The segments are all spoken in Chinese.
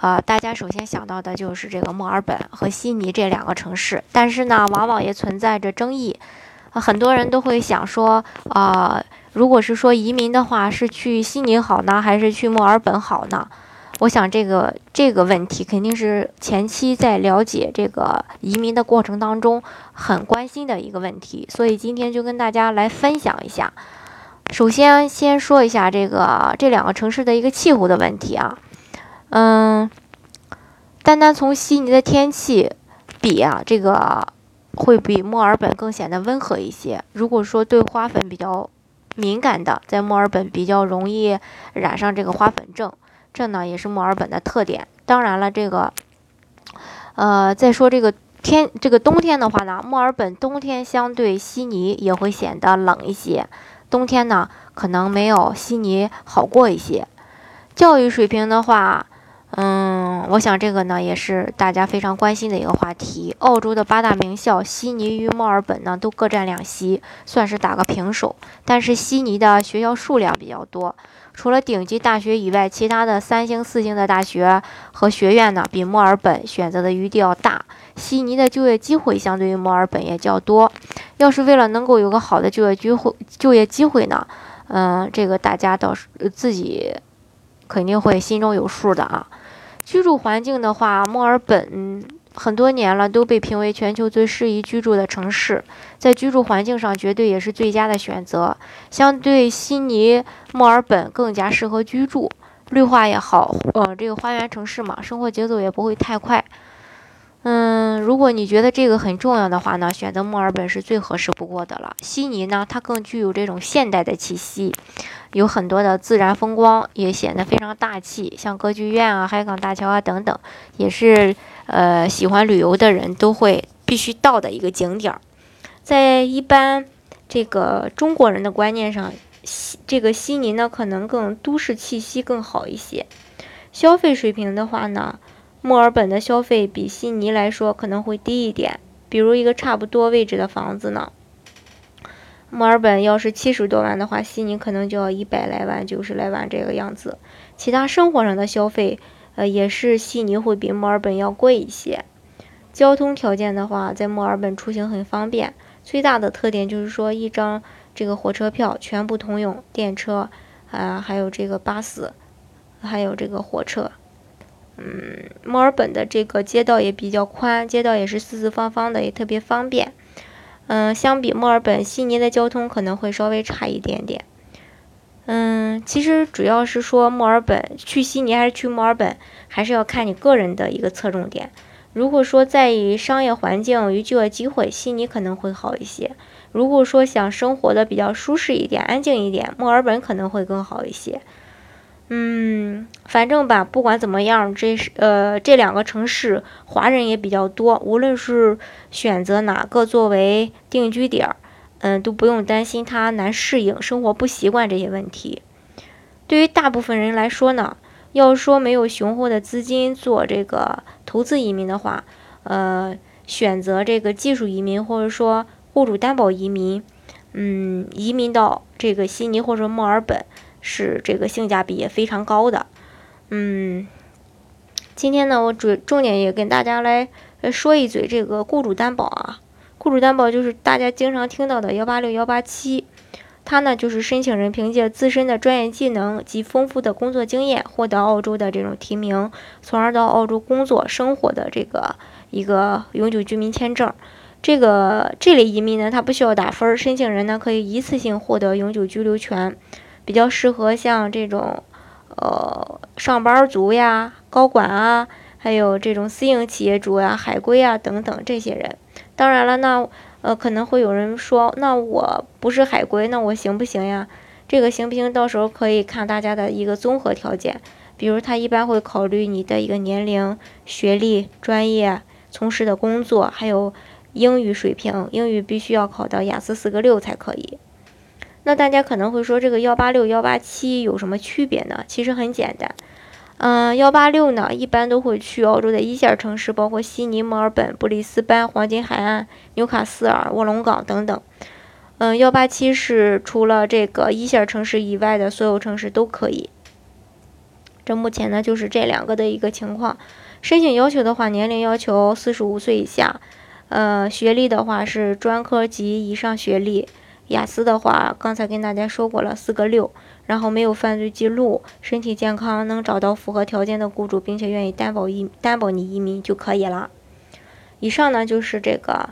呃，大家首先想到的就是这个墨尔本和悉尼这两个城市，但是呢，往往也存在着争议。很多人都会想说，啊，如果是说移民的话，是去悉尼好呢，还是去墨尔本好呢？我想这个这个问题肯定是前期在了解这个移民的过程当中很关心的一个问题，所以今天就跟大家来分享一下。首先，先说一下这个这两个城市的一个气候的问题啊。嗯，单单从悉尼的天气比啊，这个会比墨尔本更显得温和一些。如果说对花粉比较敏感的，在墨尔本比较容易染上这个花粉症，这呢也是墨尔本的特点。当然了，这个呃，再说这个天，这个冬天的话呢，墨尔本冬天相对悉尼也会显得冷一些，冬天呢可能没有悉尼好过一些。教育水平的话。嗯，我想这个呢也是大家非常关心的一个话题。澳洲的八大名校，悉尼与墨尔本呢都各占两席，算是打个平手。但是悉尼的学校数量比较多，除了顶级大学以外，其他的三星、四星的大学和学院呢比墨尔本选择的余地要大。悉尼的就业机会相对于墨尔本也较多。要是为了能够有个好的就业机会，就业机会呢，嗯，这个大家倒是自己。肯定会心中有数的啊。居住环境的话，墨尔本很多年了都被评为全球最适宜居住的城市，在居住环境上绝对也是最佳的选择。相对悉尼，墨尔本更加适合居住，绿化也好，呃，这个花园城市嘛，生活节奏也不会太快。嗯，如果你觉得这个很重要的话呢，选择墨尔本是最合适不过的了。悉尼呢，它更具有这种现代的气息，有很多的自然风光，也显得非常大气，像歌剧院啊、海港大桥啊等等，也是呃喜欢旅游的人都会必须到的一个景点儿。在一般这个中国人的观念上，悉这个悉尼呢，可能更都市气息更好一些。消费水平的话呢？墨尔本的消费比悉尼来说可能会低一点，比如一个差不多位置的房子呢，墨尔本要是七十多万的话，悉尼可能就要一百来万、九十来万这个样子。其他生活上的消费，呃，也是悉尼会比墨尔本要贵一些。交通条件的话，在墨尔本出行很方便，最大的特点就是说一张这个火车票全部通用，电车啊，还有这个巴士，还有这个火车。嗯，墨尔本的这个街道也比较宽，街道也是四四方方的，也特别方便。嗯，相比墨尔本，悉尼的交通可能会稍微差一点点。嗯，其实主要是说墨尔本去悉尼还是去墨尔本，还是要看你个人的一个侧重点。如果说在意商业环境与就业机会，悉尼可能会好一些；如果说想生活的比较舒适一点、安静一点，墨尔本可能会更好一些。嗯，反正吧，不管怎么样，这是呃这两个城市华人也比较多。无论是选择哪个作为定居点儿，嗯，都不用担心它难适应、生活不习惯这些问题。对于大部分人来说呢，要说没有雄厚的资金做这个投资移民的话，呃，选择这个技术移民或者说户主担保移民，嗯，移民到这个悉尼或者墨尔本。是这个性价比也非常高的，嗯，今天呢，我主重点也跟大家来说一嘴这个雇主担保啊，雇主担保就是大家经常听到的幺八六幺八七，它呢就是申请人凭借自身的专业技能及丰富的工作经验获得澳洲的这种提名，从而到澳洲工作生活的这个一个永久居民签证。这个这类移民呢，它不需要打分，申请人呢可以一次性获得永久居留权。比较适合像这种，呃，上班族呀、高管啊，还有这种私营企业主呀、海归啊等等这些人。当然了，那呃可能会有人说，那我不是海归，那我行不行呀？这个行不行？到时候可以看大家的一个综合条件，比如他一般会考虑你的一个年龄、学历、专业、从事的工作，还有英语水平，英语必须要考到雅思四个六才可以。那大家可能会说，这个幺八六、幺八七有什么区别呢？其实很简单，嗯，幺八六呢，一般都会去澳洲的一线城市，包括悉尼、墨尔本、布里斯班、黄金海岸、纽卡斯尔、卧龙岗等等。嗯，幺八七是除了这个一线城市以外的所有城市都可以。这目前呢，就是这两个的一个情况。申请要求的话，年龄要求四十五岁以下，呃，学历的话是专科及以上学历。雅思的话，刚才跟大家说过了，四个六，然后没有犯罪记录，身体健康，能找到符合条件的雇主，并且愿意担保移担保你移民就可以了。以上呢就是这个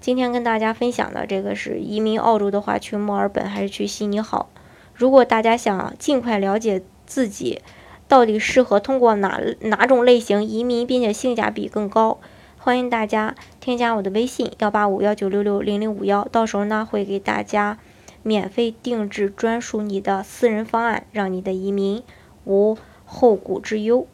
今天跟大家分享的这个是移民澳洲的话，去墨尔本还是去悉尼好？如果大家想尽快了解自己到底适合通过哪哪种类型移民，并且性价比更高。欢迎大家添加我的微信幺八五幺九六六零零五幺，到时候呢会给大家免费定制专属你的私人方案，让你的移民无后顾之忧。